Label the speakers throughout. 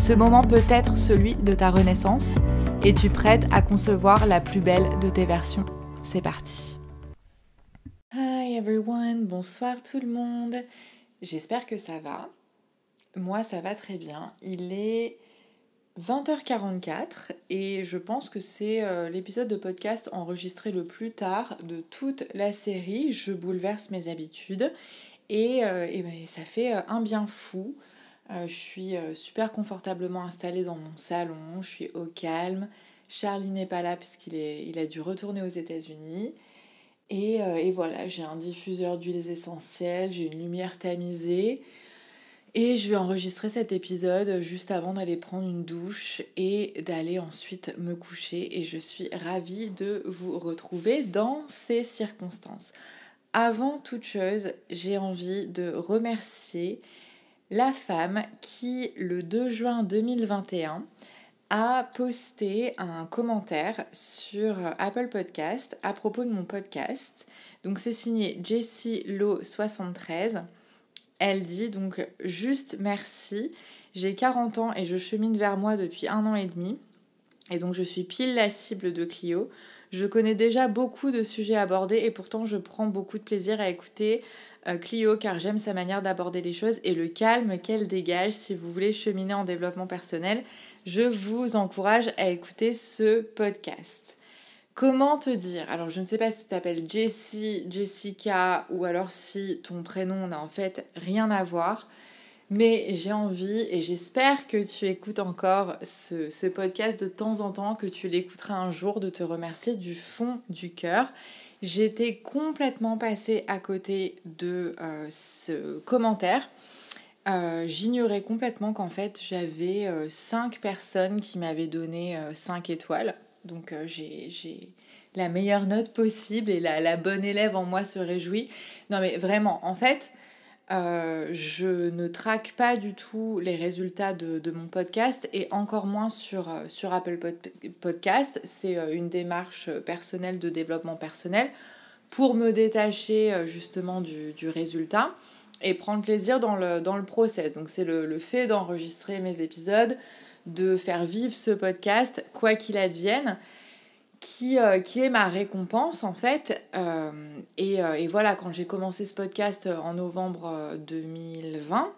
Speaker 1: Ce moment peut être celui de ta renaissance. Es-tu prête à concevoir la plus belle de tes versions C'est parti. Hi everyone, bonsoir tout le monde. J'espère que ça va. Moi, ça va très bien. Il est 20h44 et je pense que c'est euh, l'épisode de podcast enregistré le plus tard de toute la série. Je bouleverse mes habitudes et, euh, ben, ça fait euh, un bien fou. Je suis super confortablement installée dans mon salon, je suis au calme. Charlie n'est pas là puisqu'il il a dû retourner aux États-Unis. Et, et voilà, j'ai un diffuseur d'huiles essentielles, j'ai une lumière tamisée. Et je vais enregistrer cet épisode juste avant d'aller prendre une douche et d'aller ensuite me coucher. Et je suis ravie de vous retrouver dans ces circonstances. Avant toute chose, j'ai envie de remercier la femme qui, le 2 juin 2021, a posté un commentaire sur Apple Podcast à propos de mon podcast. Donc c'est signé Jessie Low 73 elle dit donc juste merci. J'ai 40 ans et je chemine vers moi depuis un an et demi. Et donc je suis pile la cible de Clio. Je connais déjà beaucoup de sujets abordés et pourtant je prends beaucoup de plaisir à écouter euh, Clio car j'aime sa manière d'aborder les choses et le calme qu'elle dégage si vous voulez cheminer en développement personnel. Je vous encourage à écouter ce podcast. Comment te dire? Alors, je ne sais pas si tu t'appelles Jessie, Jessica, ou alors si ton prénom n'a en fait rien à voir. Mais j'ai envie et j'espère que tu écoutes encore ce, podcast de temps en temps, que tu l'écouteras un jour, de te remercier du fond du cœur. J'étais complètement passée à côté de euh, ce commentaire. Euh, j'ignorais complètement qu'en fait j'avais euh, cinq personnes qui m'avaient donné 5 étoiles donc euh, j'ai la meilleure note possible et la, bonne élève en moi se réjouit. Non mais vraiment, en fait, euh, je ne traque pas du tout les résultats de, mon podcast et encore moins sur, euh, sur Apple Podcast. C'est une démarche personnelle de développement personnel pour me détacher justement du, résultat et prendre plaisir dans le, dans le process. Donc c'est le, le fait d'enregistrer mes épisodes, de faire vivre ce podcast, quoi qu'il advienne, qui, euh, qui, est ma récompense en fait. Euh, et, euh, et, voilà, quand j'ai commencé ce podcast en novembre 2020,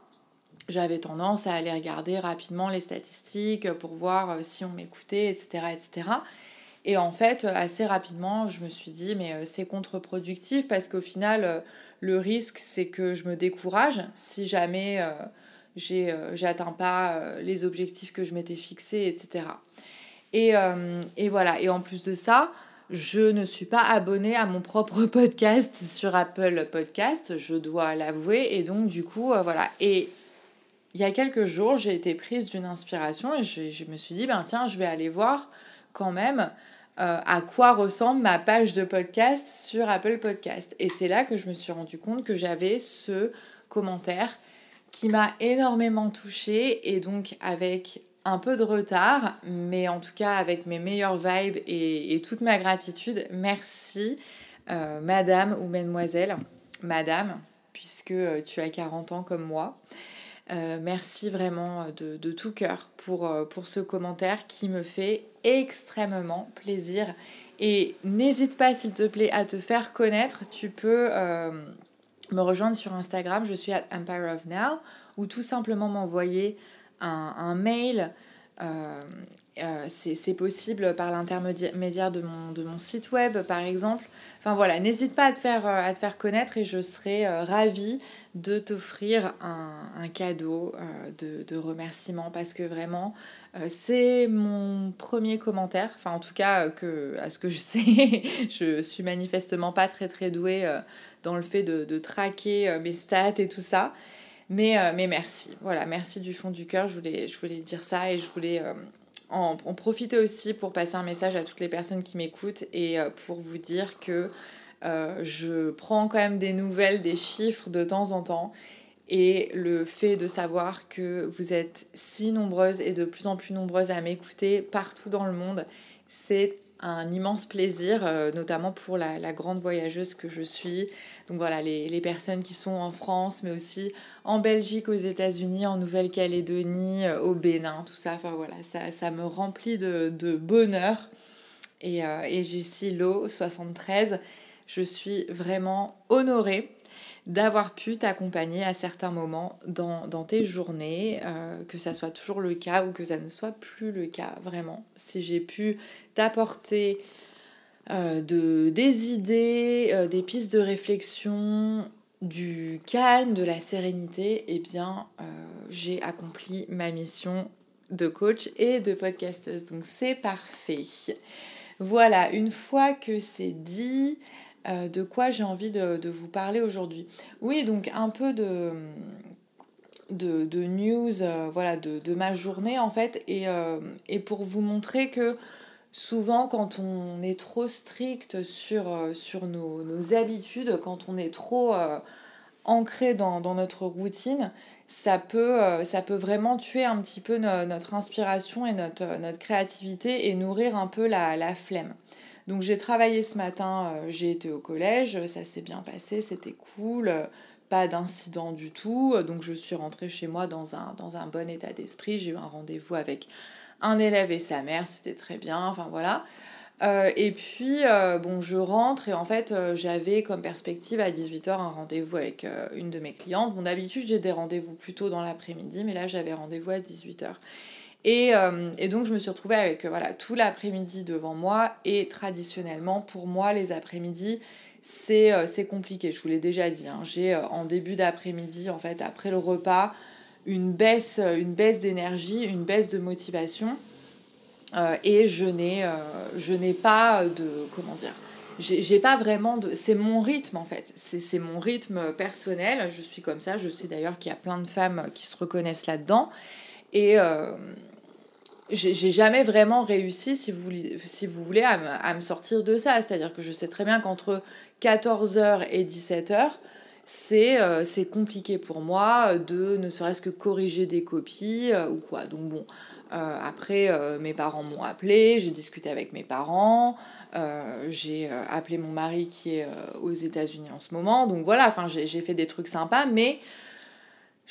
Speaker 1: j'avais tendance à aller regarder rapidement les statistiques pour voir si on m'écoutait, etc., etc. Et en fait, assez rapidement, je me suis dit, mais c'est contre-productif parce qu'au final, le risque, c'est que je me décourage si jamais euh, j'atteins pas les objectifs que je m'étais fixés, etc. Et, euh, et, voilà, et en plus de ça, je ne suis pas abonnée à mon propre podcast sur Apple Podcast, je dois l'avouer, et donc du coup, voilà. Et il y a quelques jours, j'ai été prise d'une inspiration et je, me suis dit, ben tiens, je vais aller voir quand même à quoi ressemble ma page de podcast sur Apple Podcast. Et c'est là que je me suis rendu compte que j'avais ce commentaire qui m'a énormément touchée et donc avec un peu de retard, mais en tout cas avec mes meilleures vibes et, toute ma gratitude, merci euh, madame ou mademoiselle, madame, puisque euh, tu as 40 ans comme moi. Euh, merci vraiment de, tout cœur pour, pour ce commentaire qui me fait extrêmement plaisir. Et n'hésite pas, s'il te plaît, à te faire connaître. Tu peux me rejoindre sur Instagram, je suis à Empire of Now, ou tout simplement m'envoyer un, mail. Euh, euh, c'est possible par l'intermédiaire de mon, de mon site web, par exemple. Enfin voilà, n'hésite pas à te, faire, à te faire connaître et je serai ravie de t'offrir un, cadeau de, de remerciement parce que vraiment, c'est mon premier commentaire, enfin en tout cas que, à ce que je sais, je suis manifestement pas très très douée dans le fait de, de traquer mes stats et tout ça. Mais, euh, mais merci, voilà, merci du fond du cœur. Je voulais, je voulais dire ça et je voulais euh, en, profiter aussi pour passer un message à toutes les personnes qui m'écoutent et euh, pour vous dire que je prends quand même des nouvelles, des chiffres de temps en temps. Et le fait de savoir que vous êtes si nombreuses et de plus en plus nombreuses à m'écouter partout dans le monde, c'est un immense plaisir, euh, notamment pour la, grande voyageuse que je suis. Donc voilà, les, personnes qui sont en France, mais aussi en Belgique, aux États-Unis, en Nouvelle-Calédonie, euh, au Bénin, tout ça. Enfin voilà, ça, me remplit de, bonheur. Et, euh, et Lo 73, je suis vraiment honorée d'avoir pu t'accompagner à certains moments dans, tes journées, euh, que ça soit toujours le cas ou que ça ne soit plus le cas, vraiment. Si j'ai pu t'apporter euh, de, des idées, euh, des pistes de réflexion, du calme, de la sérénité, eh bien, j'ai accompli ma mission de coach et de podcasteuse. Donc c'est parfait. Voilà, une fois que c'est dit, euh, de quoi j'ai envie de, vous parler aujourd'hui. Oui, donc un peu de, de, news euh, voilà, de, ma journée en fait, euh, et, pour vous montrer que souvent quand on est trop strict sur, sur nos, habitudes, quand on est trop ancré dans, notre routine, ça peut, ça peut vraiment tuer un petit peu notre inspiration et notre, notre créativité et nourrir un peu la flemme. Donc j'ai travaillé ce matin, euh, j'ai été au collège, ça s'est bien passé, c'était cool, euh, pas d'incident du tout. Donc je suis rentrée chez moi dans un, bon état d'esprit. J'ai eu un rendez-vous avec un élève et sa mère, c'était très bien, enfin voilà. Euh, et puis, bon, je rentre et en fait, j'avais comme perspective à 18h un rendez-vous avec une de mes clientes. Bon, d'habitude, j'ai des rendez-vous plutôt dans l'après-midi, mais là, j'avais rendez-vous à 18h. Euh, et, donc je me suis retrouvée avec voilà, tout l'après-midi devant moi et traditionnellement pour moi les après-midi c'est euh, compliqué, je vous l'ai déjà dit. Hein. J'ai euh, en début d'après-midi, en fait, après le repas, une baisse, une baisse d'énergie, une baisse de motivation. et je n'ai pas de. Comment dire j'ai pas vraiment de. C'est mon rythme en fait. C'est mon rythme personnel. Je suis comme ça. Je sais d'ailleurs qu'il y a plein de femmes qui se reconnaissent là-dedans. Et, j'ai jamais vraiment réussi, si vous, si vous voulez, à me, sortir de ça. C'est-à-dire que je sais très bien qu'entre 14h et 17h, euh, c'est compliqué pour moi de ne serait-ce que corriger des copies euh, ou quoi. Donc bon, euh, après, mes parents m'ont appelé, j'ai discuté avec mes parents, j'ai appelé mon mari qui est aux États-Unis en ce moment. Donc voilà, j'ai fait des trucs sympas, mais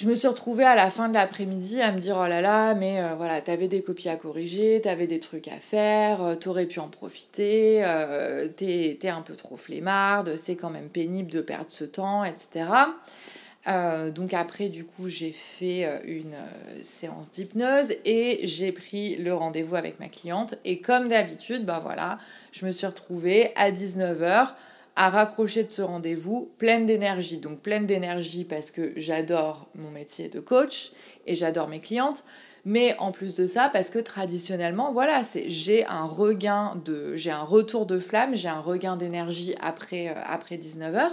Speaker 1: je me suis retrouvée à la fin de l'après-midi à me dire oh là là, mais euh, voilà, t'avais des copies à corriger, t'avais des trucs à faire, euh, t'aurais pu en profiter, euh, t'es, un peu trop flemmarde, c'est quand même pénible de perdre ce temps, etc. donc après, du coup, j'ai fait une séance d'hypnose et j'ai pris le rendez-vous avec ma cliente. Et comme d'habitude, ben voilà, je me suis retrouvée à 19h à raccrocher de ce rendez-vous pleine d'énergie. Donc pleine d'énergie parce que j'adore mon métier de coach et j'adore mes clientes. Mais en plus de ça, parce que traditionnellement, voilà, c'est j'ai un regain de, j'ai un retour de flamme, j'ai un regain d'énergie après, euh, après 19h.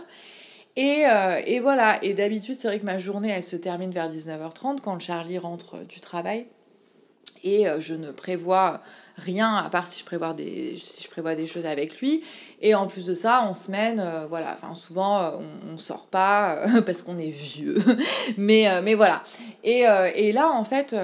Speaker 1: Et, euh, et voilà, et d'habitude, c'est vrai que ma journée, elle se termine vers 19h30 quand Charlie rentre du travail. Et euh, je ne prévois rien à part si je prévois des, si je prévois des choses avec lui. Et en plus de ça, en semaine, euh, voilà, enfin souvent euh, on, ne sort pas parce qu'on est vieux. mais, mais voilà. Et, et, là, en fait,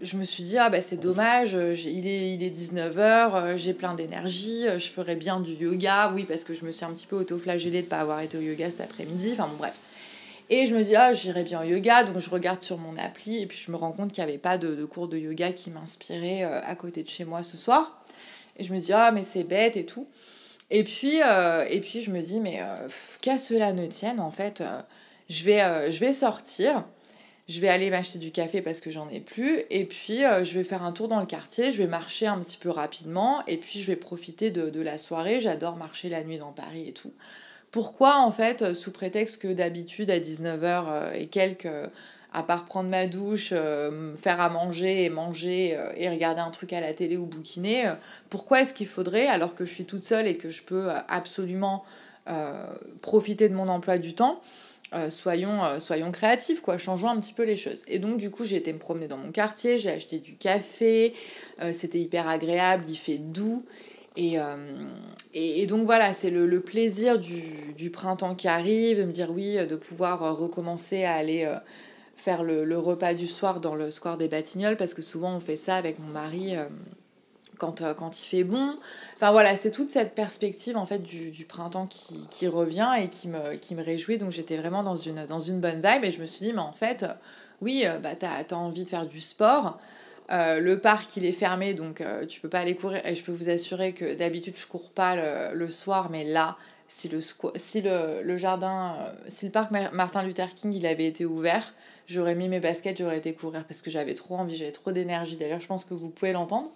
Speaker 1: je me suis dit, ah bah c'est dommage, il est, il est 19h, j'ai plein d'énergie, je ferais bien du yoga. Oui, parce que je me suis un petit peu auto-flagellée de pas avoir été au yoga cet après-midi. Enfin bon, bref. Et je me dis, ah, j'irai bien au yoga, donc je regarde sur mon appli, et puis je me rends compte qu'il n'y avait pas de, de, cours de yoga qui m'inspirait à côté de chez moi ce soir. Et je me dis, ah, mais c'est bête et tout. Et puis, euh, et puis je me dis, mais euh, qu'à cela ne tienne, en fait, euh, je, vais, je vais sortir. je vais aller m'acheter du café parce que j'en ai plus, et puis euh, je vais faire un tour dans le quartier, je vais marcher un petit peu rapidement, et puis je vais profiter de, la soirée, j'adore marcher la nuit dans Paris et tout. Pourquoi en fait, euh, sous prétexte que d'habitude à 19h euh, et quelques, à part prendre ma douche, faire à manger et manger et regarder un truc à la télé ou bouquiner, pourquoi est-ce qu'il faudrait, alors que je suis toute seule et que je peux absolument profiter de mon emploi du temps, euh, soyons, euh, soyons créatifs, quoi, changeons un petit peu les choses. Et donc, du coup, j'ai été me promener dans mon quartier, j'ai acheté du café, euh, c'était hyper agréable, il fait doux. Et, et, donc, voilà, c'est le, plaisir du, du, printemps qui arrive, de me dire oui, de pouvoir recommencer à aller faire le, le, repas du soir dans le square des Batignolles, parce que souvent, on fait ça avec mon mari quand, quand il fait bon. Enfin voilà, c'est toute cette perspective en fait du, printemps qui, revient et qui me, qui me réjouit. Donc j'étais vraiment dans une, dans une bonne vibe et je me suis dit, mais en fait, oui, euh, bah, tu as, envie de faire du sport. Euh, le parc il est fermé donc euh, tu peux pas aller courir. Et je peux vous assurer que d'habitude je cours pas le, soir mais là si le, si le, jardin si le parc Martin Luther King il avait été ouvert j'aurais mis mes baskets j'aurais été courir parce que j'avais trop envie j'avais trop d'énergie. D'ailleurs je pense que vous pouvez l'entendre.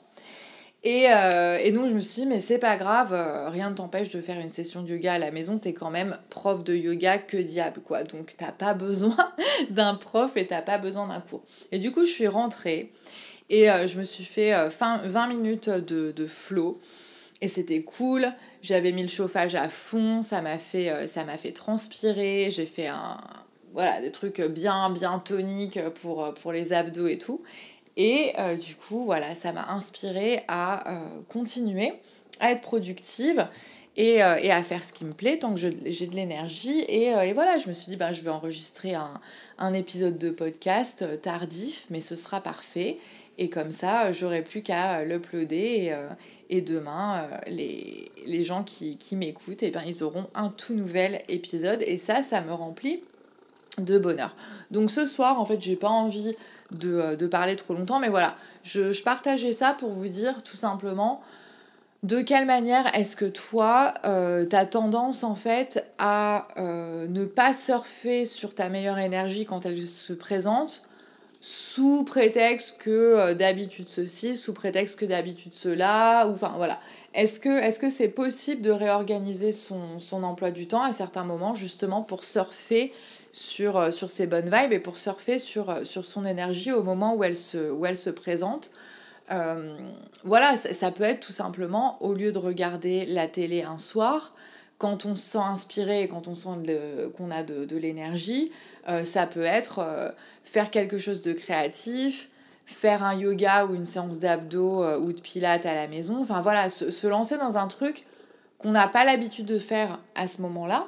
Speaker 1: Et, euh, et, donc je me suis dit, mais c'est pas grave, euh, rien ne t'empêche de faire une session de yoga à la maison, t'es quand même prof de yoga, que diable quoi. Donc t'as pas besoin d'un prof et t'as pas besoin d'un cours. Et du coup je suis rentrée et euh, je me suis fait fin, 20 minutes de, de flow. Et c'était cool, j'avais mis le chauffage à fond, ça m'a fait, ça m'a fait transpirer, j'ai fait un, voilà, des trucs bien, bien toniques pour, pour les abdos et tout. Et euh, du coup, voilà, ça m'a inspiré à euh, continuer à être productive et, euh, et, à faire ce qui me plaît tant que j'ai de l'énergie. Et, et, voilà, je me suis dit, ben, je vais enregistrer un, un épisode de podcast tardif, mais ce sera parfait. Et comme ça, j'aurai plus qu'à l'uploader. Et, et, demain, les, les, gens qui, m'écoutent, eh ben, ils auront un tout nouvel épisode. Et ça, ça me remplit de bonheur. Donc ce soir, en fait, j'ai pas envie euh, de, parler trop longtemps, mais voilà, je, je, partageais ça pour vous dire tout simplement de quelle manière est-ce que toi, euh, tu tendance en fait à euh, ne pas surfer sur ta meilleure énergie quand elle se présente, sous prétexte que d'habitude ceci, sous prétexte que d'habitude cela, ou enfin voilà. Est-ce que c'est -ce c'est possible de réorganiser son, son emploi du temps à certains moments justement pour surfer sur, euh, sur ses bonnes vibes et pour surfer sur, euh, sur son énergie au moment où elle se, où elle se présente? Euh, voilà, ça, peut être tout simplement, au lieu de regarder la télé un soir, quand on se sent inspiré quand on sent qu'on a de, l'énergie, ça peut être faire quelque chose de créatif, faire un yoga ou une séance d'abdos ou de pilates à la maison. Enfin voilà, se, lancer dans un truc qu'on n'a pas l'habitude de faire à ce moment-là,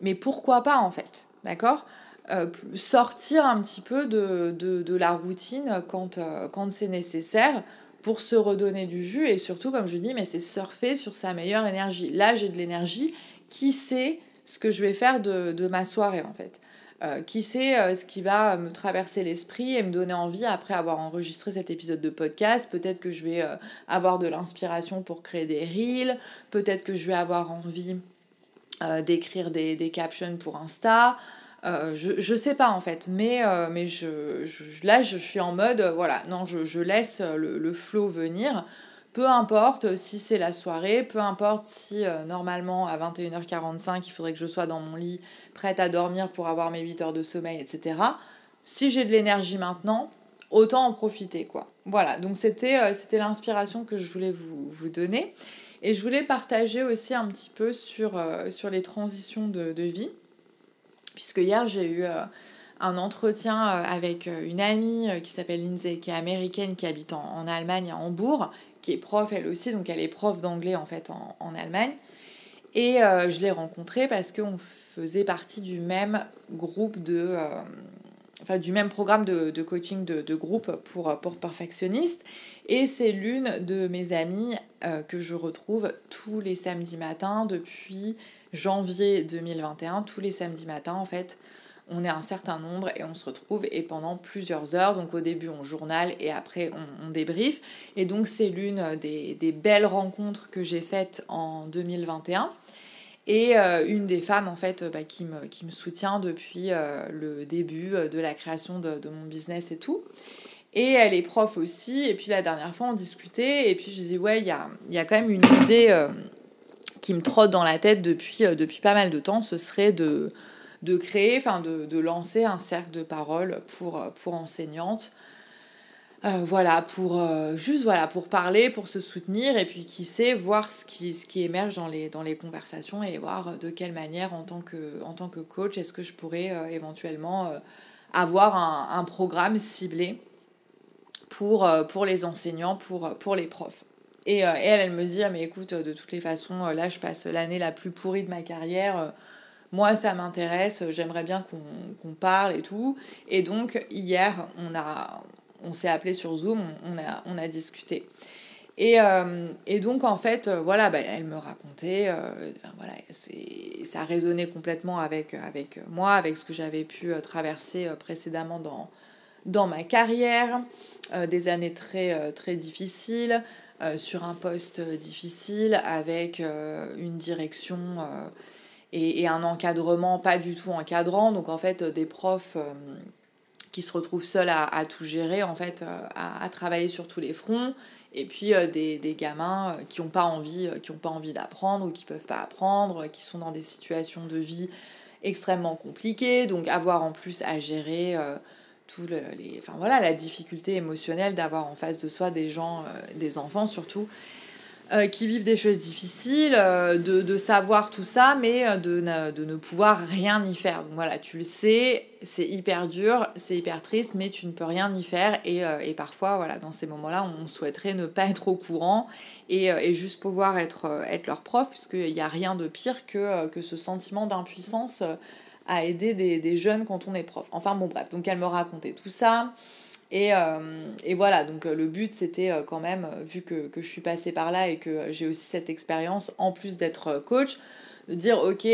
Speaker 1: mais pourquoi pas en fait D'accord? Euh, sortir un petit peu de, la routine euh, quand c'est nécessaire pour se redonner du jus et surtout comme je dis mais c'est surfer sur sa meilleure énergie. Là j'ai de l'énergie. Qui sait ce que je vais faire de, ma soirée en fait? Euh, qui sait ce qui va me traverser l'esprit et me donner envie après avoir enregistré cet épisode de podcast? Peut-être que je vais avoir de l'inspiration pour créer des reels. Peut-être que je vais avoir envie euh, d'écrire des, des, captions pour Insta. Euh, je, je sais pas en fait, mais, euh, mais je, là je suis en mode, voilà, non, je, laisse le, le flow venir. Peu importe si c'est la soirée, peu importe si normalement à 21h45 il faudrait que je sois dans mon lit prête à dormir pour avoir mes 8 heures de sommeil, etc. Si j'ai de l'énergie maintenant, autant en profiter quoi. Voilà, donc c'était c'était l'inspiration que je voulais vous, vous donner. Et je voulais partager aussi un petit peu sur, euh, sur les transitions de, de, vie, puisque hier j'ai eu euh, un entretien euh, avec une amie qui s'appelle Lindsay, qui est américaine, qui habite en, en, Allemagne, à Hambourg, qui est prof elle aussi, donc elle est prof d'anglais en fait en, en Allemagne. Et je l'ai rencontrée parce qu'on faisait partie du même groupe de enfin, du même programme de, de coaching de, de, groupe pour, pour perfectionnistes. Et c'est l'une de mes amies euh, que je retrouve tous les samedis matins depuis janvier 2021. Tous les samedis matins, en fait, on est un certain nombre et on se retrouve et pendant plusieurs heures. Donc au début, on journal et après, on, on débrief. Et donc, c'est l'une des, des, belles rencontres que j'ai faites en 2021. Et euh, une des femmes, en fait, bah, qui, me, qui me soutient depuis le début de la création de, mon business et tout. Et elle est prof aussi. Et puis la dernière fois, on discutait. Et puis je disais, ouais, il y a, y a, quand même une idée qui me trotte dans la tête depuis, depuis pas mal de temps. Ce serait de, de créer, enfin de, de, lancer un cercle de parole pour, pour enseignantes. Euh, voilà, pour euh, juste voilà, pour parler, pour se soutenir et puis qui sait voir ce qui, ce qui émerge dans les, dans les conversations et voir de quelle manière en tant que, en tant que coach est-ce que je pourrais euh, éventuellement avoir un, un, programme ciblé pour, pour les enseignants, pour, pour les profs. Et, et elle, elle me dit, ah, mais écoute, de toutes les façons, là je passe l'année la plus pourrie de ma carrière moi ça m'intéresse, j'aimerais bien qu'on parle et tout. Et donc hier, on on s'est appelé sur Zoom, on, a, on a discuté. Et, euh, et, donc, en fait, euh, voilà, bah, elle me racontait, euh, voilà, ça résonnait complètement avec, avec moi, avec ce que j'avais pu traverser précédemment dans, dans ma carrière, des années très, très difficiles, sur un poste difficile, avec une direction et, et, un encadrement pas du tout encadrant. Donc, en fait, des profs qui se retrouvent seuls à, tout gérer, en fait, euh, à, travailler sur tous les fronts. Et puis euh, des, des, gamins euh, qui n'ont pas envie, envie d'apprendre ou qui peuvent pas apprendre, qui sont dans des situations de vie extrêmement compliquées. Donc avoir en plus à gérer tout le, les, enfin, voilà, la difficulté émotionnelle d'avoir en face de soi des gens, des enfants surtout, euh, qui vivent des choses difficiles, euh, de, de, savoir tout ça, mais euh, de, ne, de ne pouvoir rien y faire. Donc voilà, tu le sais, c'est hyper dur, c'est hyper triste, mais tu ne peux rien y faire. Et, et parfois, voilà, dans ces moments-là, on souhaiterait ne pas être au courant et, et juste pouvoir être, être leur prof, puisqu'il n'y a rien de pire que, que ce sentiment d'impuissance à aider des, des, jeunes quand on est prof. Enfin bon bref, donc elle me racontait tout ça. Et, euh, et, voilà, donc euh, le but c'était euh, quand même, vu que, que, je suis passée par là et que j'ai aussi cette expérience, en plus d'être coach, de dire ok,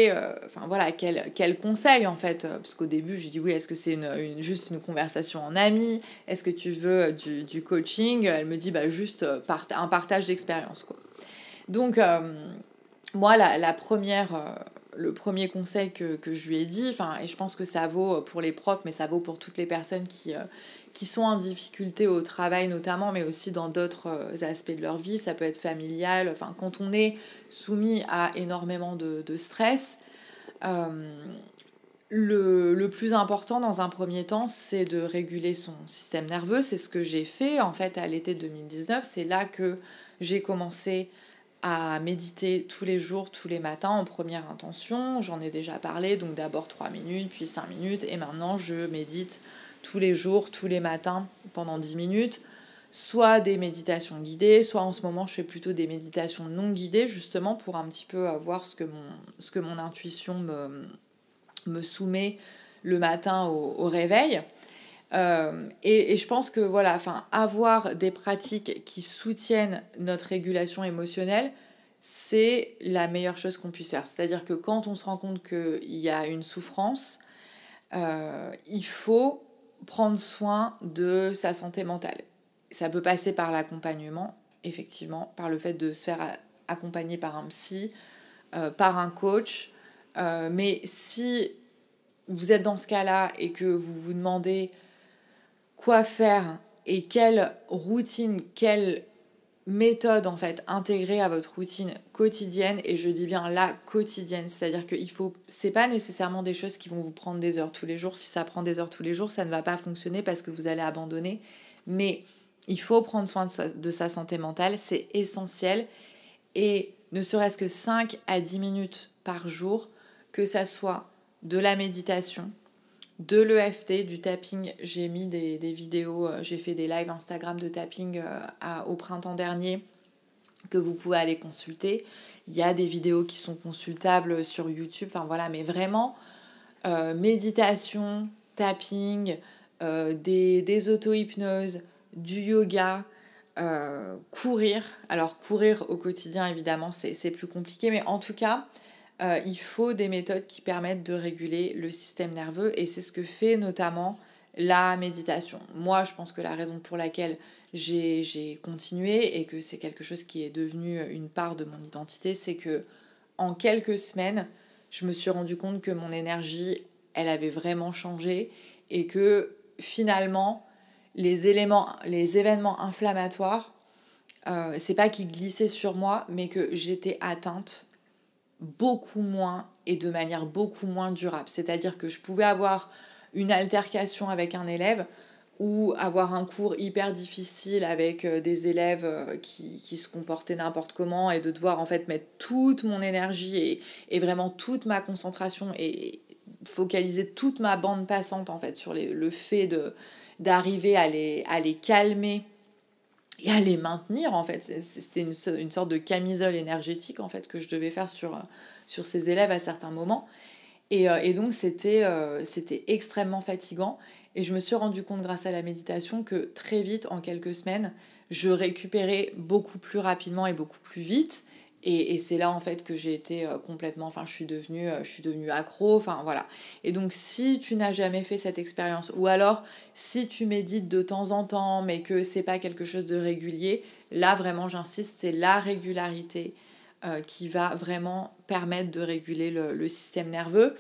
Speaker 1: enfin voilà, quel, quel conseil en fait, parce qu'au début j'ai dit oui, est-ce que c'est une, une, juste une conversation en ami, est-ce que tu veux du, du, coaching? Elle me dit bah juste un partage d'expérience quoi. Donc moi la, la première le premier conseil que, que, je lui ai dit, et je pense que ça vaut pour les profs, mais ça vaut pour toutes les personnes qui, qui sont en difficulté au travail notamment, mais aussi dans d'autres euh, aspects de leur vie, ça peut être familial, enfin quand on est soumis à énormément de, de stress, euh, le, le, plus important dans un premier temps, c'est de réguler son système nerveux. C'est ce que j'ai fait en fait à l'été 2019. C'est là que j'ai commencé à méditer tous les jours, tous les matins en première intention. J'en ai déjà parlé, donc d'abord 3 minutes, puis 5 minutes, et maintenant je médite tous les jours, tous les matins, pendant 10 minutes, soit des méditations guidées, soit en ce moment je fais plutôt des méditations non guidées, justement pour un petit peu voir ce que mon, ce que mon intuition me, me soumet le matin au, au réveil. Euh, et, je pense que voilà, enfin, avoir des pratiques qui soutiennent notre régulation émotionnelle, c'est la meilleure chose qu'on puisse faire. C'est-à-dire que quand on se rend compte qu'il y a une souffrance, euh, il faut prendre soin de sa santé mentale. Ça peut passer par l'accompagnement, effectivement, par le fait de se faire accompagner par un psy, euh, par un coach. Mais si vous êtes dans ce cas-là et que vous vous demandez quoi faire et quelle routine, quelle méthode en fait intégrée à votre routine quotidienne. Et je dis bien la quotidienne c'est-à-dire que il faut c'est pas nécessairement des choses qui vont vous prendre des heures tous les jours. Si ça prend des heures tous les jours ça ne va pas fonctionner parce que vous allez abandonner. Mais il faut prendre soin de sa, de sa santé mentale c'est essentiel. Et ne serait-ce que 5 à 10 minutes par jour que ça soit de la méditation de l'EFT, du tapping. J'ai mis des, des vidéos, euh, j'ai fait des lives Instagram de tapping euh, au printemps dernier que vous pouvez aller consulter. Il y a des vidéos qui sont consultables sur YouTube, enfin voilà, mais vraiment euh, méditation, tapping, des, des auto-hypnoses, du yoga, courir. Alors courir au quotidien, évidemment, c'est plus compliqué, mais en tout cas, euh, il faut des méthodes qui permettent de réguler le système nerveux et c'est ce que fait notamment la méditation. Moi, je pense que la raison pour laquelle j'ai continué et que c'est quelque chose qui est devenu une part de mon identité, c'est que en quelques semaines, je me suis rendu compte que mon énergie, elle avait vraiment changé et que finalement, les éléments, les événements inflammatoires, euh, c'est pas qu'ils glissaient sur moi, mais que j'étais atteinte beaucoup moins et de manière beaucoup moins durable. C'est-à-dire que je pouvais avoir une altercation avec un élève ou avoir un cours hyper difficile avec euh, des élèves euh, qui, qui se comportaient n'importe comment et de devoir en fait mettre toute mon énergie et, et vraiment toute ma concentration et focaliser toute ma bande passante en fait sur le fait d'arriver à les, à les calmer et à les maintenir en fait. C'était une, sorte de camisole énergétique en fait que je devais faire sur, sur ces élèves à certains moments. Et, euh, et donc c'était c'était extrêmement fatigant. Et je me suis rendu compte grâce à la méditation que très vite, en quelques semaines, je récupérais beaucoup plus rapidement et beaucoup plus vite. Et, c'est là en fait que j'ai été euh, complètement, enfin je suis devenue, euh, je suis devenue accro, enfin voilà. Et donc si tu n'as jamais fait cette expérience, ou alors si tu médites de temps en temps, mais que c'est pas quelque chose de régulier, là vraiment j'insiste, c'est la régularité euh, qui va vraiment permettre de réguler le, système nerveux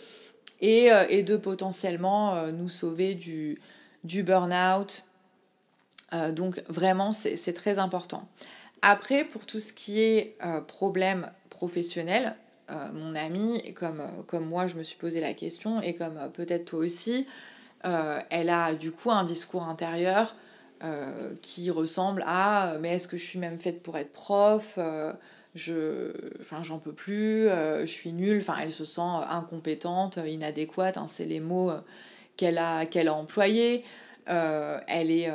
Speaker 1: et, de potentiellement nous sauver du, burn-out. Donc vraiment, c'est très important. Après, pour tout ce qui est problème professionnel, mon ami, comme, comme moi je me suis posé la question, et comme peut-être toi aussi, elle a du coup un discours intérieur qui ressemble à mais est-ce que je suis même faite pour être prof je enfin j'en peux plus euh, je suis nulle. Enfin elle se sent incompétente inadéquate hein, c'est les mots euh, qu'elle a qu'elle a employés. euh, elle est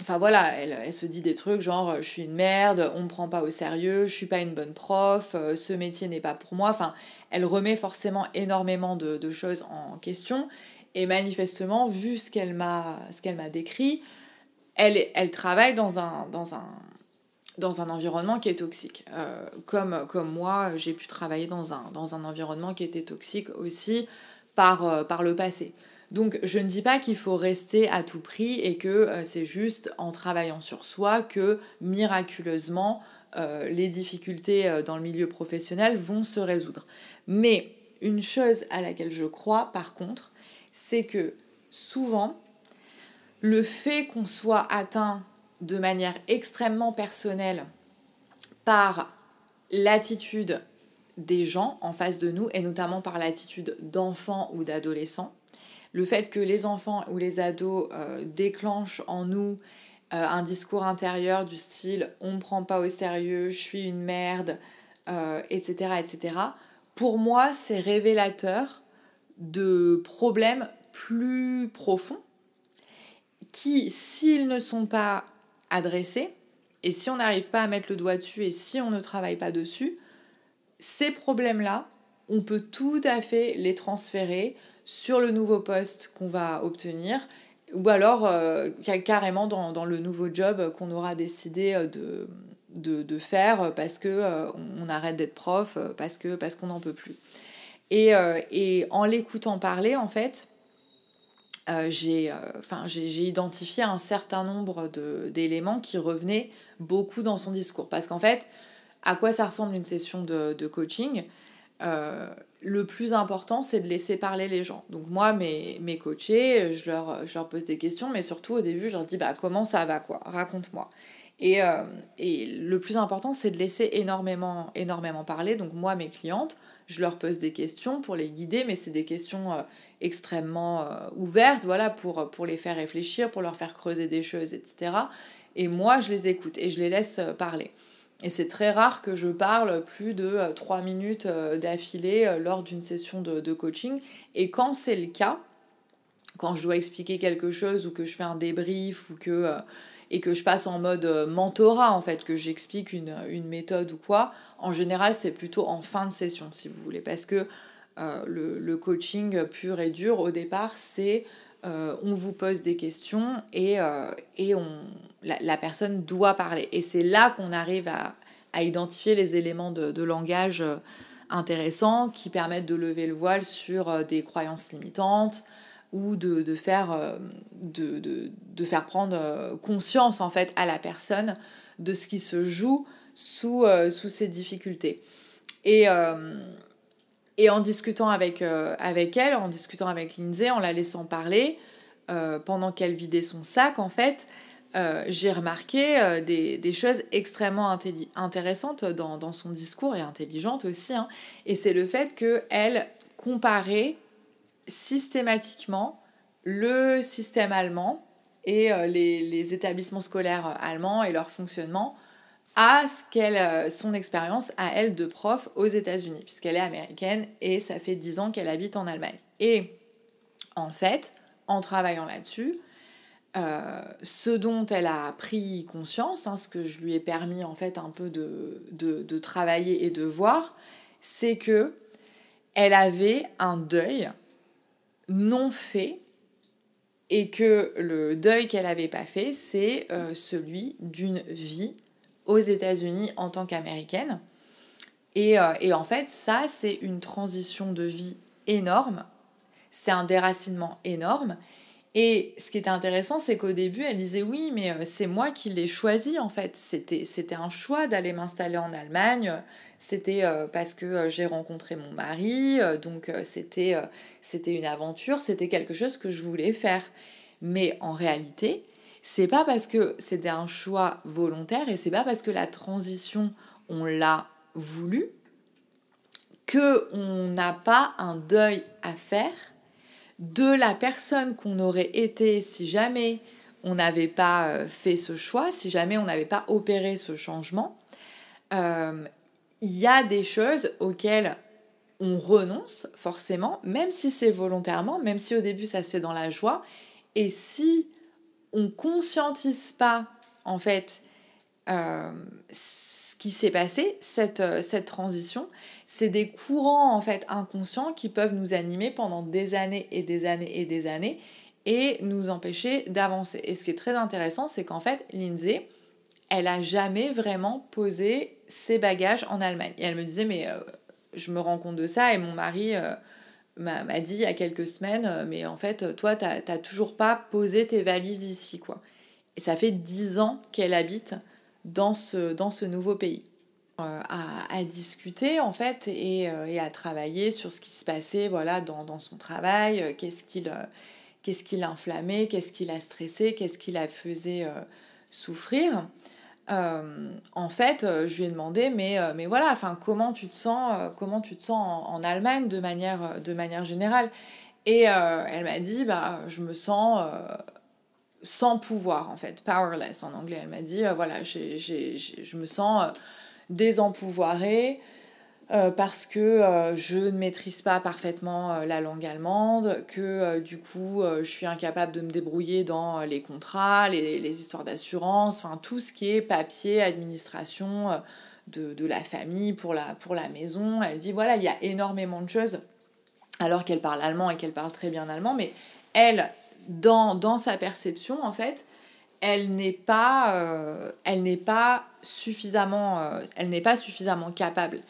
Speaker 1: enfin voilà elle, elle, se dit des trucs genre je suis une merde on me prend pas au sérieux je suis pas une bonne prof ce métier n'est pas pour moi enfin elle remet forcément énormément de, choses en question et manifestement vu ce qu'elle m'a décrit elle, elle travaille dans un, dans un dans un environnement qui est toxique. Euh, comme, comme moi, j'ai pu travailler dans un, dans un environnement qui était toxique aussi par, euh, par le passé. Donc je ne dis pas qu'il faut rester à tout prix et que euh, c'est juste en travaillant sur soi que miraculeusement euh, les difficultés euh, dans le milieu professionnel vont se résoudre. Mais une chose à laquelle je crois par contre, c'est que souvent le fait qu'on soit atteint de manière extrêmement personnelle par l'attitude des gens en face de nous et notamment par l'attitude d'enfants ou d'adolescents. Le fait que les enfants ou les ados euh, déclenchent en nous euh, un discours intérieur du style on me prend pas au sérieux, je suis une merde, euh, etc., etc. Pour moi, c'est révélateur de problèmes plus profonds qui, s'ils ne sont pas adressés. Et si on n'arrive pas à mettre le doigt dessus et si on ne travaille pas dessus, ces problèmes-là, on peut tout à fait les transférer sur le nouveau poste qu'on va obtenir ou alors euh, carrément dans, dans, le nouveau job qu'on aura décidé euh, de, de, de, faire parce que euh, on arrête d'être prof, parce que parce qu'on n'en peut plus. Et, euh, et en l'écoutant parler, en fait, euh, j'ai euh, identifié un certain nombre d'éléments qui revenaient beaucoup dans son discours. Parce qu'en fait, à quoi ça ressemble une session de, de coaching? Euh, Le plus important, c'est de laisser parler les gens. Donc moi, mes, mes coachés, je leur, je leur pose des questions, mais surtout au début, je leur dis, bah, comment ça va, quoi? Raconte-moi. Et, euh, et le plus important, c'est de laisser énormément, énormément parler. Donc moi, mes clientes, je leur pose des questions pour les guider, mais c'est des questions euh, extrêmement euh, ouvertes, voilà, pour, pour les faire réfléchir, pour leur faire creuser des choses, etc. Et moi, je les écoute et je les laisse parler. Et c'est très rare que je parle plus de trois minutes d'affilée lors d'une session de, coaching. Et quand c'est le cas, quand je dois expliquer quelque chose ou que je fais un débrief ou que et que je passe en mode euh, mentorat en fait, que j'explique une, une, méthode ou quoi, en général c'est plutôt en fin de session si vous voulez, parce que euh, le, le, coaching pur et dur au départ c'est euh, on vous pose des questions et, euh, et on, la, la, personne doit parler. Et c'est là qu'on arrive à, à, identifier les éléments de, de langage intéressants qui permettent de lever le voile sur des croyances limitantes, ou de, de, faire, euh, de, de, faire prendre euh, conscience en fait à la personne de ce qui se joue sous, euh, sous ces difficultés. Et, et en discutant avec, avec elle, en discutant avec Lindsay, en la laissant parler, pendant qu'elle vidait son sac, en fait, j'ai remarqué des, choses extrêmement intéressantes dans, dans, son discours et intelligentes aussi. Hein. Et c'est le fait qu'elle comparait systématiquement le système allemand et euh, les, établissements scolaires euh, allemands et leur fonctionnement à ce qu'elle, euh, son expérience à elle de prof aux États-Unis, puisqu'elle est américaine et ça fait dix ans qu'elle habite en Allemagne. Et en fait, en travaillant là-dessus, ce dont elle a pris conscience, hein, ce que je lui ai permis en fait un peu de, de, de travailler et de voir, c'est que elle avait un deuil non fait et que le deuil qu'elle n'avait pas fait, c'est euh, celui d'une vie aux États-Unis en tant qu'américaine. Et, euh, et, en fait, ça, c'est une transition de vie énorme, c'est un déracinement énorme. Et ce qui était intéressant, c'est qu'au début, elle disait oui, mais euh, c'est moi qui l'ai choisi en fait. C'était, un choix d'aller m'installer en Allemagne. C'était euh, parce que j'ai rencontré mon mari, donc c'était, c'était une aventure, c'était quelque chose que je voulais faire. Mais en réalité, c'est pas parce que c'était un choix volontaire et c'est pas parce que la transition, on l'a voulu, que on n'a pas un deuil à faire de la personne qu'on aurait été si jamais on n'avait pas euh, fait ce choix, si jamais on n'avait pas opéré ce changement, euh, il y a des choses auxquelles on renonce forcément, même si c'est volontairement, même si au début ça se fait dans la joie, et si on conscientise pas en fait euh, ce qui s'est passé, cette, cette transition, c'est des courants en fait inconscients qui peuvent nous animer pendant des années et des années et des années et nous empêcher d'avancer. Et ce qui est très intéressant, c'est qu'en fait, Lindsay, elle a jamais vraiment posé ses bagages en Allemagne. Et elle me disait, mais euh, je me rends compte de ça et mon mari euh, m'a dit il y a quelques semaines, euh, mais en fait, toi, tu n'as toujours pas posé tes valises ici, quoi. Et ça fait dix ans qu'elle habite dans ce, dans ce nouveau pays. Euh, à, discuter en fait euh, et, à travailler sur ce qui se passait voilà, dans, son travail, qu'est-ce qu'il qu'est-ce qu'est-ce qui l'a stressé, qu'est-ce qui la faisait souffrir. En fait, je lui ai demandé, mais, mais voilà, enfin, comment tu te sens, comment tu te sens en, Allemagne de manière, de manière générale? Et elle m'a dit, bah, je me sens sans pouvoir, en fait, powerless en anglais. Elle m'a dit, voilà, je me sens désempouvoirée euh, parce que euh, je ne maîtrise pas parfaitement euh, la langue allemande, que du coup je suis incapable de me débrouiller dans les contrats, les, les histoires d'assurance, enfin tout ce qui est papier, administration de, de, la famille pour la, pour la maison. Elle dit voilà, il y a énormément de choses, alors qu'elle parle allemand et qu'elle parle très bien allemand, mais elle, dans, dans sa perception, en fait, elle n'est pas, elle n'est pas suffisamment, elle n'est pas suffisamment capable.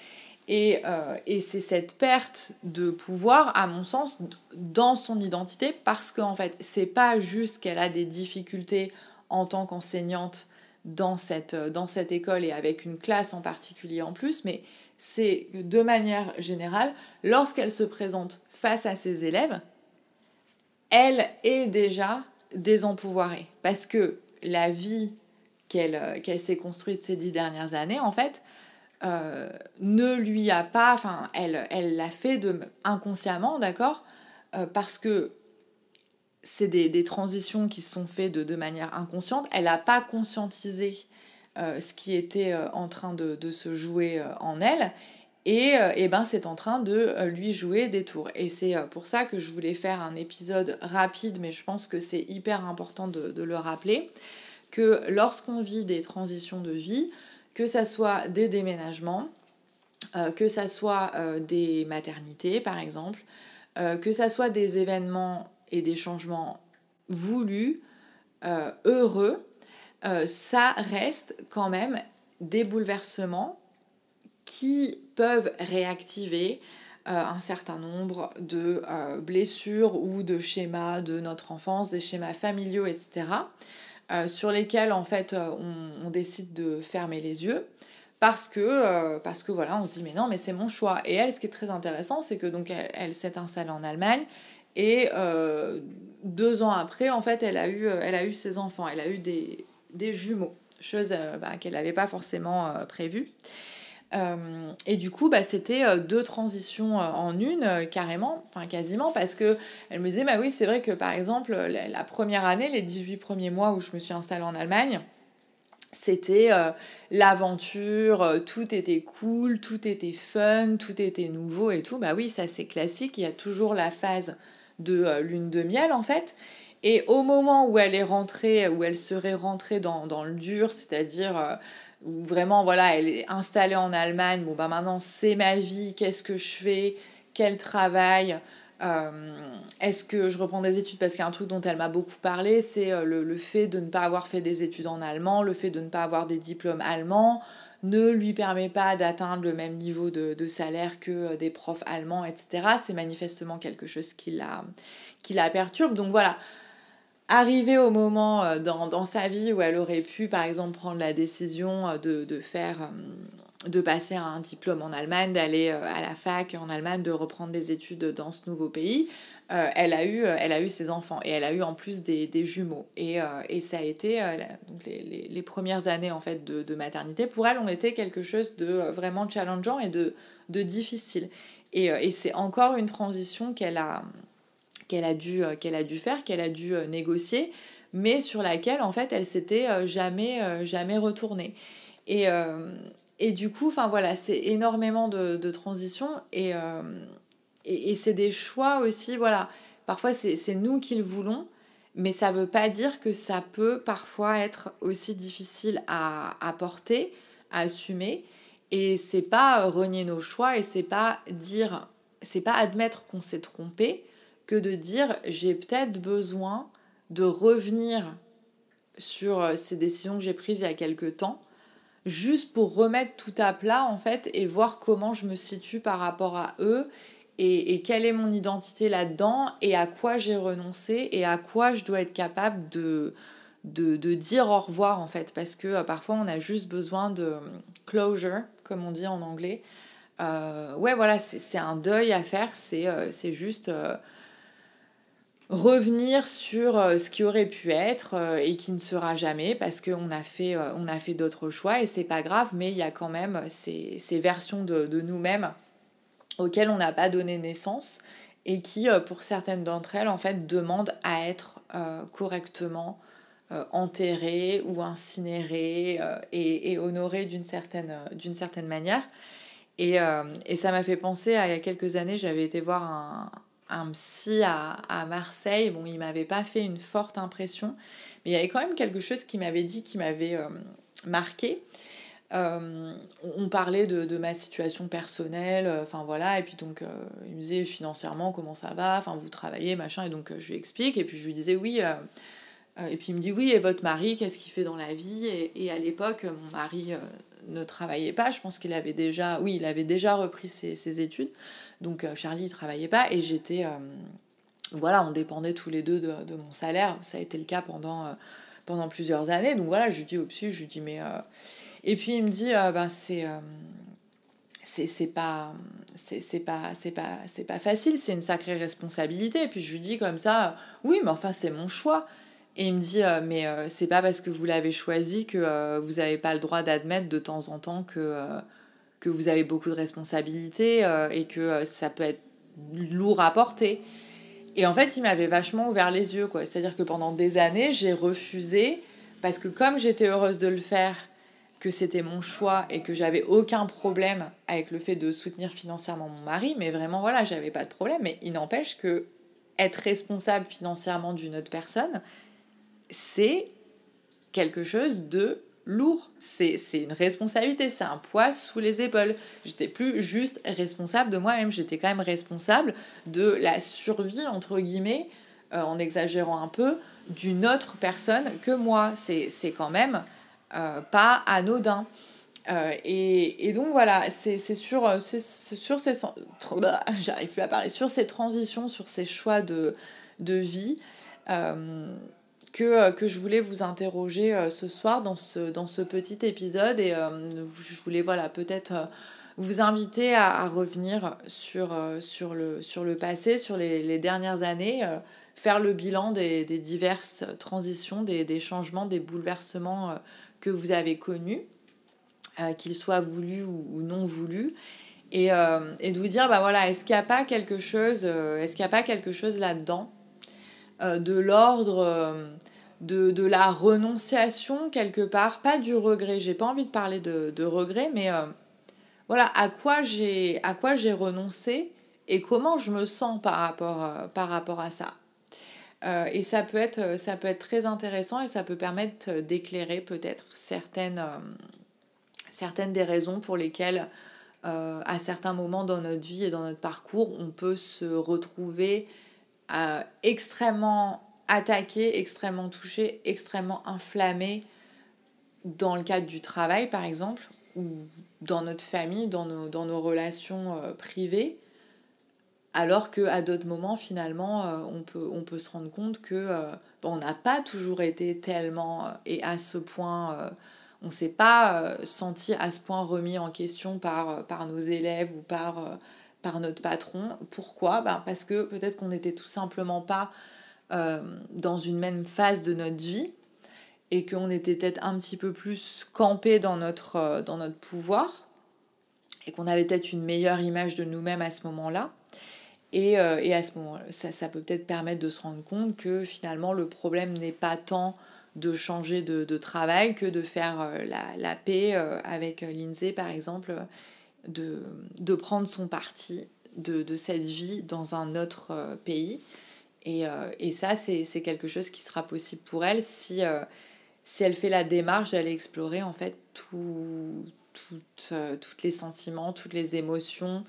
Speaker 1: Et, euh, et c'est cette perte de pouvoir, à mon sens, dans son identité, parce qu'en fait, c'est pas juste qu'elle a des difficultés en tant qu'enseignante dans cette, euh, dans cette école et avec une classe en particulier en plus, mais c'est de manière générale, lorsqu'elle se présente face à ses élèves, elle est déjà désempouvoirée. Parce que la vie euh, qu'elle s'est construite ces dix dernières années, en fait, euh, ne lui a pas, enfin, elle elle l'a fait de, inconsciemment, d'accord euh, Parce que c'est des, des, transitions qui sont faites de, de manière inconsciente. Elle n'a pas conscientisé ce qui était en train de, de, se jouer en elle. Et, et ben c'est en train de lui jouer des tours. Et c'est pour ça que je voulais faire un épisode rapide, mais je pense que c'est hyper important de, de le rappeler que lorsqu'on vit des transitions de vie, que ça soit des déménagements, euh, que ça soit euh, des maternités par exemple, euh, que ça soit des événements et des changements voulus, heureux, ça reste quand même des bouleversements qui peuvent réactiver un certain nombre de blessures ou de schémas de notre enfance, des schémas familiaux, etc. Euh, sur lesquels en fait euh, on, décide de fermer les yeux parce que, parce que voilà, on se dit mais non, mais c'est mon choix. Et elle, ce qui est très intéressant, c'est que donc elle, s'est installée en Allemagne et deux ans après, en fait, elle a eu, elle a eu ses enfants, elle a eu des, des jumeaux, chose bah, qu'elle n'avait pas forcément prévue. Euh, et du coup, bah, c'était euh, deux transitions euh, en une, carrément, enfin quasiment, parce que elle me disait, bah oui, c'est vrai que par exemple, la, première année, les 18 premiers mois où je me suis installée en Allemagne, c'était l'aventure, tout était cool, tout était fun, tout était nouveau et tout. Bah oui, ça c'est classique, il y a toujours la phase de lune de miel en fait. Et au moment où elle est rentrée, où elle serait rentrée dans, dans le dur, c'est-à-dire où vraiment, voilà, elle est installée en Allemagne, bon, bah maintenant, c'est ma vie, qu'est-ce que je fais, quel travail, euh, est-ce que je reprends des études? Parce qu'il y a un truc dont elle m'a beaucoup parlé, c'est euh, le, le, fait de ne pas avoir fait des études en allemand, le fait de ne pas avoir des diplômes allemands ne lui permet pas d'atteindre le même niveau de, de, salaire que euh, des profs allemands, etc. C'est manifestement quelque chose qui la, qui la perturbe. Donc voilà, arriver au moment euh, dans, dans, sa vie où elle aurait pu, par exemple, prendre la décision euh, de, de faire, euh, de passer un diplôme en Allemagne, d'aller à la fac en Allemagne, de reprendre des études dans ce nouveau pays, elle, a eu, elle a eu ses enfants et elle a eu en plus des, des jumeaux. Et, et, ça a été, donc les, les, les, premières années en fait de, de, maternité, pour elle ont été quelque chose de vraiment challengeant et de, de difficile. Et, et c'est encore une transition qu'elle a, qu'elle a, dû, euh, a dû faire, qu'elle a dû euh, négocier, mais sur laquelle, en fait, elle s'était euh, jamais, jamais retournée. Et, et du coup, enfin voilà, c'est énormément de, de transitions et, et, et c'est des choix aussi, voilà. Parfois, c'est nous qui le voulons, mais ça ne veut pas dire que ça peut parfois être aussi difficile à, à porter, à assumer. Et c'est pas renier nos choix et c'est pas dire, c'est pas admettre qu'on s'est trompé, que de dire j'ai peut-être besoin de revenir sur euh, ces décisions que j'ai prises il y a quelques temps, juste pour remettre tout à plat en fait et voir comment je me situe par rapport à eux et, et quelle est mon identité là-dedans et à quoi j'ai renoncé et à quoi je dois être capable de, de, de dire au revoir en fait parce que euh, parfois on a juste besoin de closure comme on dit en anglais. Euh, ouais voilà c'est un deuil à faire, c'est euh, juste revenir sur euh, ce qui aurait pu être euh, et qui ne sera jamais parce qu'on a fait, euh, fait d'autres choix et c'est pas grave, mais il y a quand même ces, ces versions de, de nous-mêmes auxquelles on n'a pas donné naissance et qui, pour certaines d'entre elles, en fait, demandent à être correctement enterrées ou incinérées et, honorées d'une certaine, certaine manière. Et, et ça m'a fait penser à il y a quelques années, j'avais été voir un, un psy à, à Marseille. Bon, il m'avait pas fait une forte impression, mais il y avait quand même quelque chose qui m'avait dit, qui m'avait euh, marqué. Euh, on parlait de, de, ma situation personnelle, euh, enfin voilà, et puis donc il me disait financièrement comment ça va, enfin vous travaillez, machin, et donc je lui explique, et puis je lui disais oui, et puis il me dit oui, et votre mari, qu'est-ce qu'il fait dans la vie? Et, et, à l'époque, mon mari ne travaillait pas, je pense qu'il avait déjà, oui, il avait déjà repris ses, études, donc euh, Charlie ne travaillait pas. Et j'étais... Euh, voilà, on dépendait tous les deux de, mon salaire. Ça a été le cas pendant, euh, pendant plusieurs années. Donc voilà, je lui dis au psy, je lui dis mais... Et puis il me dit, ben c'est c'est pas c'est pas c'est pas c'est pas facile. C'est une sacrée responsabilité. Et puis je lui dis comme ça oui mais enfin c'est mon choix et il me dit mais c'est pas parce que vous l'avez choisi que vous n'avez pas le droit d'admettre de temps en temps que que vous avez beaucoup de responsabilités euh, et que euh, ça peut être lourd à porter. Et en fait, il m'avait vachement ouvert les yeux, quoi. C'est-à-dire que pendant des années, j'ai refusé parce que comme j'étais heureuse de le faire, que c'était mon choix et que j'avais aucun problème avec le fait de soutenir financièrement mon mari, mais vraiment voilà, j'avais pas de problème. Mais il n'empêche que être responsable financièrement d'une autre personne, c'est quelque chose de lourd. C'est une responsabilité, c'est un poids sous les épaules. J'étais plus juste responsable de moi-même, j'étais quand même responsable de la survie, entre guillemets, euh, en exagérant un peu, d'une autre personne que moi. C'est quand même euh, pas anodin. Euh, et, et, donc voilà, c'est sur, sur ces... J'arrive plus à parler. Sur ces transitions, sur ces choix de, de vie que, que je voulais vous interroger ce soir dans ce, dans ce petit épisode. Et je voulais voilà, peut-être vous inviter à, revenir sur, sur, le, sur le passé, sur les, les dernières années, faire le bilan des, des diverses transitions, des, des, changements, des bouleversements que vous avez connus, qu'ils soient voulus ou, non voulus. Et, et, de vous dire, bah voilà, est-ce qu'il n'y a pas quelque chose, est-ce a pas quelque chose là-dedans de l'ordre de, de, la renonciation quelque part, pas du regret. J'ai pas envie de parler de, de regret, mais voilà, à quoi j'ai renoncé et comment je me sens par rapport, euh, par rapport à ça. Euh, et ça peut, être, ça peut être très intéressant et ça peut permettre d'éclairer peut-être certaines, euh, certaines des raisons pour lesquelles à certains moments dans notre vie et dans notre parcours, on peut se retrouver extrêmement attaqué, extrêmement touché, extrêmement inflammé dans le cadre du travail par exemple, ou dans notre famille, dans nos, dans nos relations euh, privées, alors qu'à d'autres moments, finalement, euh, on, peut, on peut se rendre compte que euh, on n'a pas toujours été tellement et à ce point, on ne s'est pas senti à ce point remis en question par, par nos élèves ou par, par notre patron. Pourquoi? Ben Parce que peut-être qu'on n'était tout simplement pas dans une même phase de notre vie et qu'on était peut-être un petit peu plus campé dans notre, euh, dans notre pouvoir et qu'on avait peut-être une meilleure image de nous-mêmes à ce moment-là. Et, euh, et, à ce moment ça, ça peut peut-être permettre de se rendre compte que finalement le problème n'est pas tant de changer de, de, travail que de faire euh, la, la paix avec Lindsay par exemple, de, de prendre son parti de, de, cette vie dans un autre pays. Et, et ça, c'est quelque chose qui sera possible pour elle si, si elle fait la démarche d'aller explorer en fait tout, euh, toutes les sentiments, toutes les émotions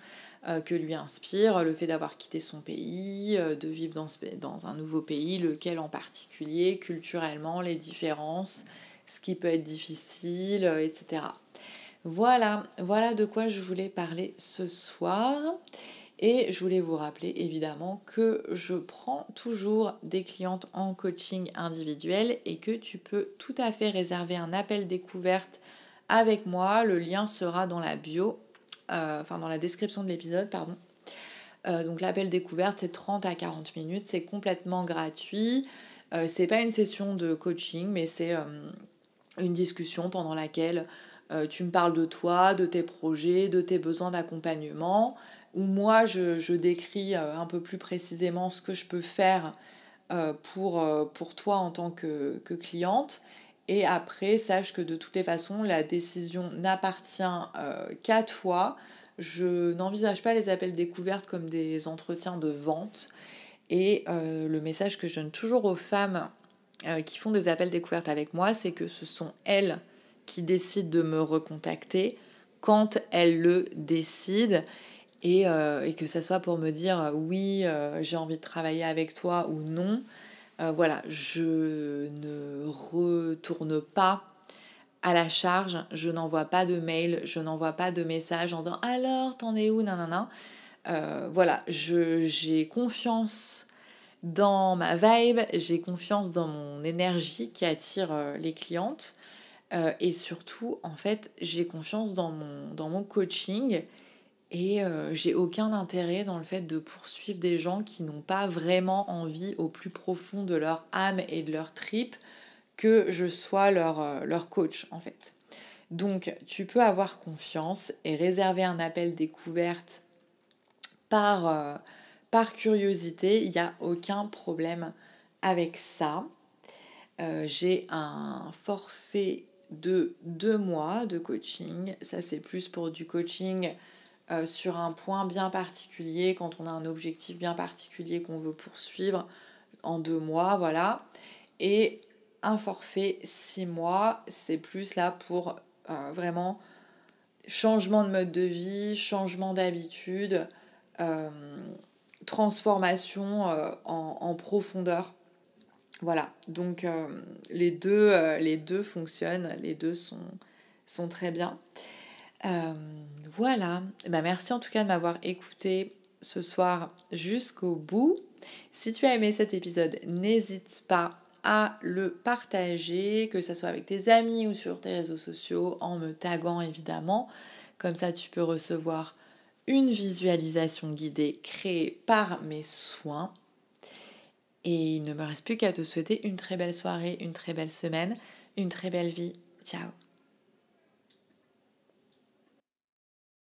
Speaker 1: euh, que lui inspire le fait d'avoir quitté son pays, euh, de vivre dans, dans un nouveau pays, lequel en particulier, culturellement, les différences, ce qui peut être difficile, etc. Voilà, voilà de quoi je voulais parler ce soir. Et je voulais vous rappeler évidemment que je prends toujours des clientes en coaching individuel et que tu peux tout à fait réserver un appel découverte avec moi. Le lien sera dans la bio, euh, enfin dans la description de l'épisode, pardon. Euh, donc l'appel découverte c'est 30 à 40 minutes, c'est complètement gratuit. Euh, c'est pas une session de coaching, mais c'est une discussion pendant laquelle tu me parles de toi, de tes projets, de tes besoins d'accompagnement où moi je, décris euh, un peu plus précisément ce que je peux faire euh, pour, euh, pour toi en tant que, cliente. Et après, sache que de toutes les façons, la décision n'appartient qu'à toi. Je n'envisage pas les appels découvertes comme des entretiens de vente. Et le message que je donne toujours aux femmes qui font des appels découvertes avec moi, c'est que ce sont elles qui décident de me recontacter quand elles le décident et, euh, et, que ça soit pour me dire euh, oui, euh, j'ai envie de travailler avec toi ou non. voilà, je ne retourne pas à la charge, je n'envoie pas de mail, je n'envoie pas de message en disant alors t'en es où, nanana. voilà, j'ai confiance dans ma vibe, j'ai confiance dans mon énergie qui attire les clientes. Et surtout, en fait, j'ai confiance dans mon, dans mon coaching et euh, j'ai aucun intérêt dans le fait de poursuivre des gens qui n'ont pas vraiment envie au plus profond de leur âme et de leur trip que je sois leur, euh, leur coach en fait. Donc tu peux avoir confiance et réserver un appel découverte par, euh, par curiosité, il n'y a aucun problème avec ça. j'ai un forfait de deux mois de coaching, ça c'est plus pour du coaching euh, sur un point bien particulier, quand on a un objectif bien particulier qu'on veut poursuivre en deux mois, voilà. Et un forfait six mois, c'est plus là pour euh, vraiment changement de mode de vie, changement d'habitude, euh, transformation en, profondeur. Voilà, donc les, deux, les deux fonctionnent, les deux sont, sont très bien. Euh, voilà, bah, merci en tout cas de m'avoir écouté ce soir jusqu'au bout. Si tu as aimé cet épisode, n'hésite pas à le partager, que ce soit avec tes amis ou sur tes réseaux sociaux, en me taguant évidemment. Comme ça, tu peux recevoir une visualisation guidée créée par mes soins. Et il ne me reste plus qu'à te souhaiter une très belle soirée, une très belle semaine, une très belle vie. Ciao